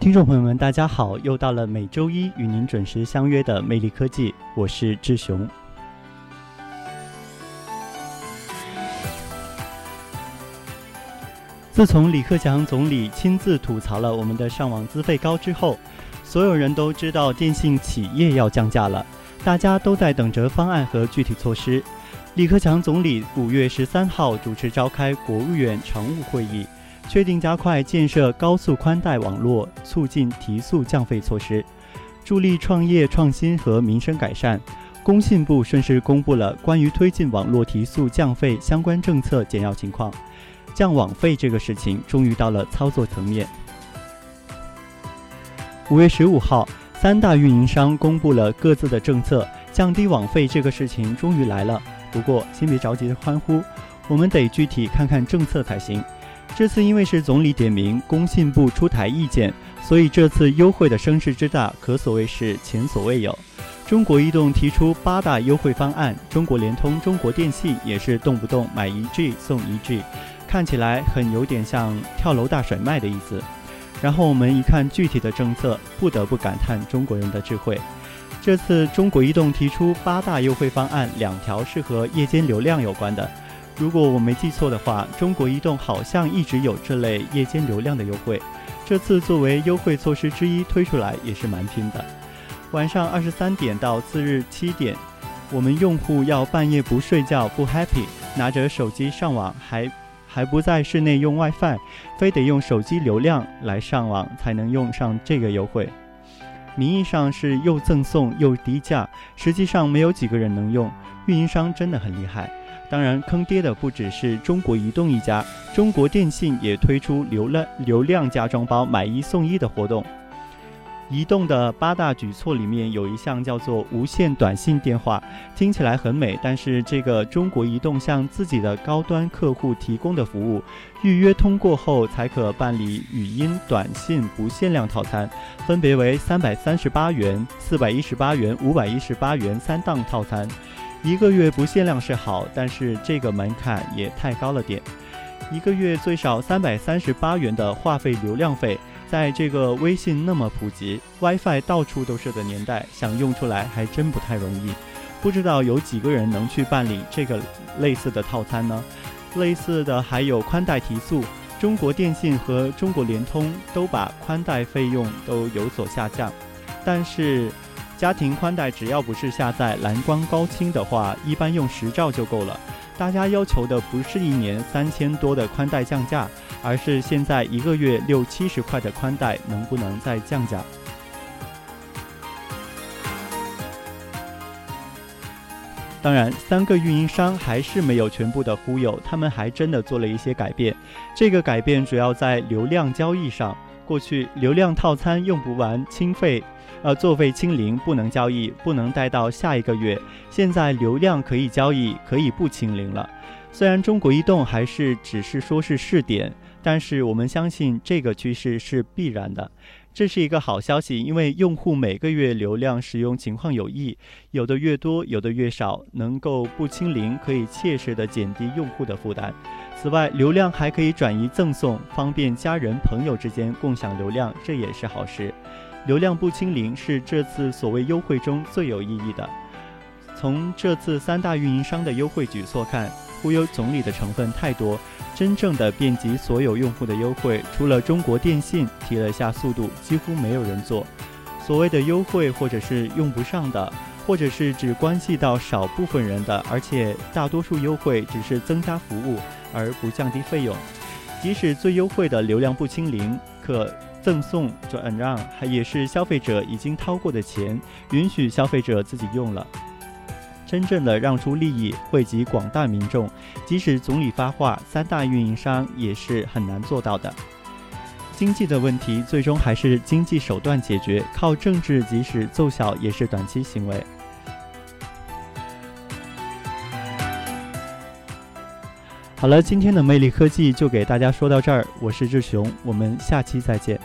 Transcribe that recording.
听众朋友们，大家好！又到了每周一与您准时相约的魅力科技，我是志雄。自从李克强总理亲自吐槽了我们的上网资费高之后，所有人都知道电信企业要降价了，大家都在等着方案和具体措施。李克强总理五月十三号主持召开国务院常务会议。确定加快建设高速宽带网络，促进提速降费措施，助力创业创新和民生改善。工信部顺势公布了关于推进网络提速降费相关政策简要情况。降网费这个事情终于到了操作层面。五月十五号，三大运营商公布了各自的政策，降低网费这个事情终于来了。不过，先别着急欢呼，我们得具体看看政策才行。这次因为是总理点名，工信部出台意见，所以这次优惠的声势之大，可所谓是前所未有。中国移动提出八大优惠方案，中国联通、中国电信也是动不动买一 G 送一 G，看起来很有点像跳楼大甩卖的意思。然后我们一看具体的政策，不得不感叹中国人的智慧。这次中国移动提出八大优惠方案，两条是和夜间流量有关的。如果我没记错的话，中国移动好像一直有这类夜间流量的优惠，这次作为优惠措施之一推出来也是蛮拼的。晚上二十三点到次日七点，我们用户要半夜不睡觉不 happy，拿着手机上网还还不在室内用 WiFi，非得用手机流量来上网才能用上这个优惠。名义上是又赠送又低价，实际上没有几个人能用，运营商真的很厉害。当然，坑爹的不只是中国移动一家，中国电信也推出流量流量加装包买一送一的活动。移动的八大举措里面有一项叫做无线短信电话，听起来很美，但是这个中国移动向自己的高端客户提供的服务，预约通过后才可办理语音短信不限量套餐，分别为三百三十八元、四百一十八元、五百一十八元三档套餐。一个月不限量是好，但是这个门槛也太高了点。一个月最少三百三十八元的话费流量费，在这个微信那么普及、WiFi 到处都是的年代，想用出来还真不太容易。不知道有几个人能去办理这个类似的套餐呢？类似的还有宽带提速，中国电信和中国联通都把宽带费用都有所下降，但是。家庭宽带只要不是下载蓝光高清的话，一般用十兆就够了。大家要求的不是一年三千多的宽带降价，而是现在一个月六七十块的宽带能不能再降价？当然，三个运营商还是没有全部的忽悠，他们还真的做了一些改变。这个改变主要在流量交易上。过去流量套餐用不完清费。呃，作废清零不能交易，不能待到下一个月。现在流量可以交易，可以不清零了。虽然中国移动还是只是说是试点，但是我们相信这个趋势是必然的。这是一个好消息，因为用户每个月流量使用情况有异，有的越多，有的越少，能够不清零，可以切实的减低用户的负担。此外，流量还可以转移赠送，方便家人朋友之间共享流量，这也是好事。流量不清零是这次所谓优惠中最有意义的。从这次三大运营商的优惠举措看，忽悠总理的成分太多。真正的遍及所有用户的优惠，除了中国电信提了下速度，几乎没有人做。所谓的优惠，或者是用不上的，或者是只关系到少部分人的，而且大多数优惠只是增加服务而不降低费用。即使最优惠的流量不清零，可。赠送转让还也是消费者已经掏过的钱，允许消费者自己用了。真正的让出利益，惠及广大民众，即使总理发话，三大运营商也是很难做到的。经济的问题最终还是经济手段解决，靠政治即使奏效也是短期行为。好了，今天的魅力科技就给大家说到这儿，我是志雄，我们下期再见。